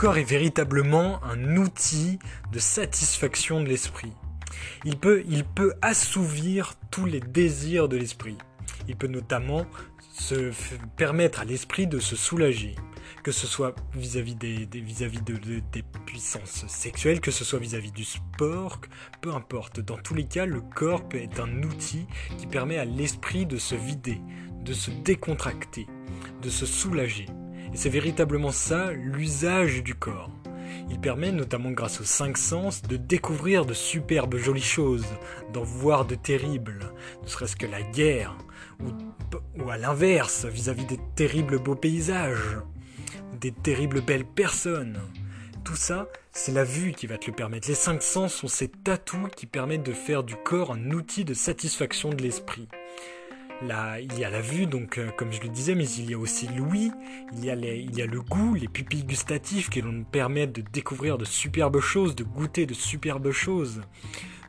corps est véritablement un outil de satisfaction de l'esprit. Il peut, il assouvir tous les désirs de l'esprit. Il peut notamment se permettre à l'esprit de se soulager, que ce soit vis-à-vis des, vis-à-vis de, des puissances sexuelles, que ce soit vis-à-vis du sport, peu importe. Dans tous les cas, le corps est un outil qui permet à l'esprit de se vider, de se décontracter, de se soulager. Et c'est véritablement ça l'usage du corps. Il permet, notamment grâce aux cinq sens, de découvrir de superbes jolies choses, d'en voir de terribles, ne serait-ce que la guerre, ou, à l'inverse, vis-à-vis des terribles beaux paysages, des terribles belles personnes. Tout ça, c'est la vue qui va te le permettre. Les cinq sens sont ces tatous qui permettent de faire du corps un outil de satisfaction de l'esprit il y a la vue, donc euh, comme je le disais, mais il y a aussi l'ouïe, il, y a il y a le goût, les pupilles gustatives qui nous permettent de découvrir de superbes choses, de goûter de superbes choses,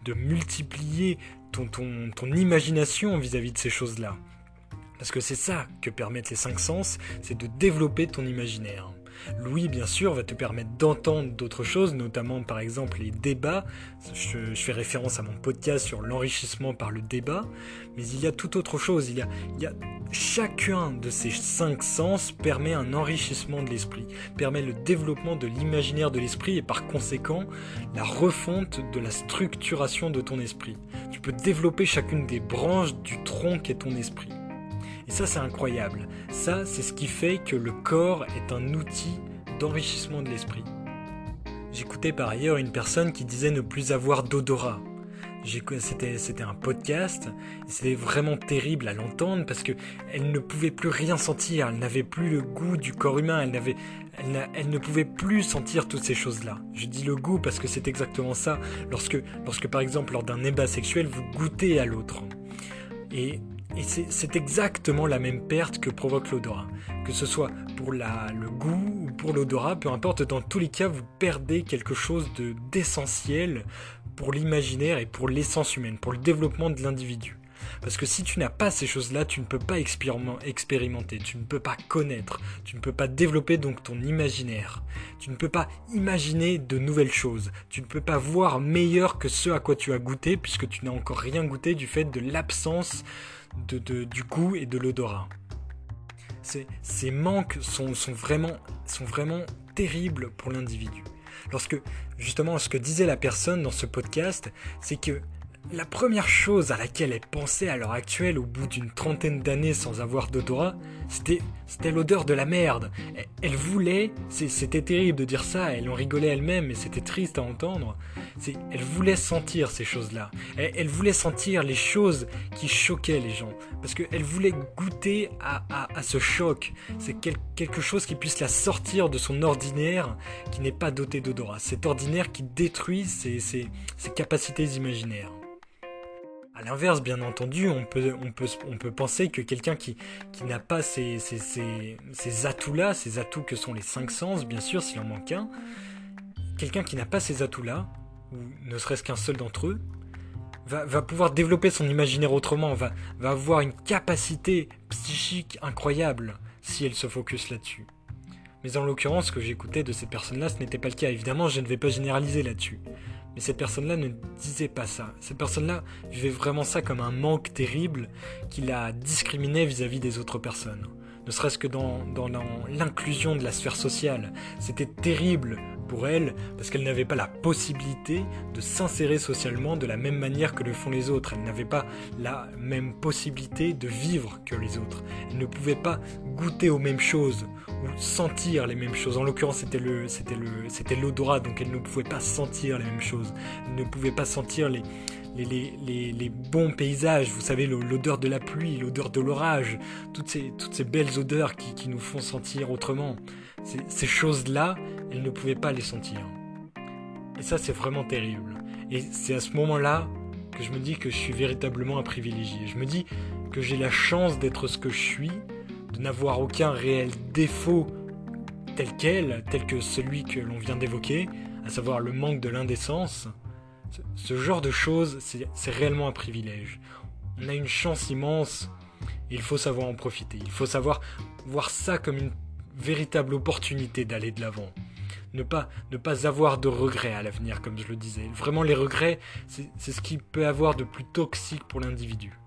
de multiplier ton, ton, ton imagination vis-à-vis de ces choses-là. Parce que c'est ça que permettent les cinq sens, c'est de développer ton imaginaire. Louis, bien sûr, va te permettre d'entendre d'autres choses, notamment par exemple les débats. Je, fais référence à mon podcast sur l'enrichissement par le débat, mais il y a tout autre chose. Il y a, chacun de ces cinq sens permet un enrichissement de l'esprit, permet le développement de l'imaginaire de l'esprit et par conséquent la refonte de la structuration de ton esprit. Tu peux développer chacune des branches du tronc qu'est ton esprit. Ça, c'est incroyable. Ça, c'est ce qui fait que le corps est un outil d'enrichissement de l'esprit. J'écoutais par ailleurs une personne qui disait ne plus avoir d'odorat. C'était, un podcast c'était vraiment terrible à l'entendre parce que elle ne pouvait plus rien sentir, elle n'avait plus le goût du corps humain, elle, elle, ne pouvait plus sentir toutes ces choses-là. Je dis le goût parce que c'est exactement ça. Lorsque, lorsque par exemple lors d'un débat sexuel vous goûtez à l'autre. Et et c'est exactement la même perte que provoque l'odorat. Que ce soit pour le goût ou pour l'odorat, peu importe, dans tous les cas, vous perdez quelque chose d'essentiel pour l'imaginaire et pour l'essence humaine, pour le développement de l'individu. Parce que si tu n'as pas ces choses-là, tu ne peux pas expérimenter, tu ne peux pas connaître, tu ne peux pas développer donc ton imaginaire. Tu ne peux pas imaginer de nouvelles choses. Tu ne peux pas voir meilleur que ce à quoi tu as goûté puisque tu n'as encore rien goûté du fait de l'absence de, du goût et de l'odorat. Ces, manques sont, vraiment terribles pour l'individu. Lorsque, justement, ce que disait la personne dans ce podcast, c'est que la première chose à laquelle elle pensait à l'heure actuelle, au bout d'une trentaine d'années sans avoir d'odorat, c'était l'odeur de la merde. Elle, voulait, c'était terrible de dire ça, elle en rigolait elle-même, mais c'était triste à entendre. Elle voulait sentir ces choses-là. Elle, voulait sentir les choses qui choquaient les gens. Parce qu'elle voulait goûter à, ce choc. C'est quelque chose qui puisse la sortir de son ordinaire qui n'est pas doté d'odorat. Cet ordinaire qui détruit ses capacités imaginaires. A l'inverse, bien entendu, on peut, penser que quelqu'un qui, n'a pas ces, atouts-là, ces atouts que sont les cinq sens, bien sûr, s'il en manque un, quelqu'un qui n'a pas ces atouts-là, ou ne serait-ce qu'un seul d'entre eux, va, pouvoir développer son imaginaire autrement, va, va avoir une capacité psychique incroyable si elle se focus là-dessus. Mais en l'occurrence, ce que j'écoutais de ces personnes-là, ce n'était pas le cas. Évidemment, je ne vais pas généraliser là-dessus. Mais cette personne-là ne disait pas ça. Cette personne-là vivait vraiment ça comme un manque terrible qui la discriminait vis-à-vis des autres personnes. Ne serait-ce que dans, l'inclusion de la sphère sociale. C'était terrible elle parce qu'elle n'avait pas la possibilité de s'insérer socialement de la même manière que le font les autres. Elle n'avait pas la même possibilité de vivre que les autres. Elle ne pouvait pas goûter aux mêmes choses ou sentir les mêmes choses. En l'occurrence, c'était le, c'était le, c'était l'odorat, donc elle ne pouvait pas sentir les mêmes choses. Elle ne pouvait pas sentir les, les, les, les, bons paysages, vous savez, l'odeur de la pluie, l'odeur de l'orage, toutes ces, toutes ces belles odeurs qui, qui nous font sentir autrement. Ces, choses-là, elle ne pouvait pas les sentir. Et ça, c'est vraiment terrible. Et c'est à ce moment-là que je me dis que je suis véritablement un privilégié. Je me dis que j'ai la chance d'être ce que je suis, de n'avoir aucun réel défaut tel quel, tel que celui que l'on vient d'évoquer, à savoir le manque de l'indécence. Ce, genre de choses, c'est réellement un privilège. On a une chance immense, il faut savoir en profiter. Il faut savoir voir ça comme une véritable opportunité d'aller de l'avant, ne pas, ne pas avoir de regrets à l'avenir, comme je le disais. Vraiment, les regrets, c'est ce qui peut avoir de plus toxique pour l'individu.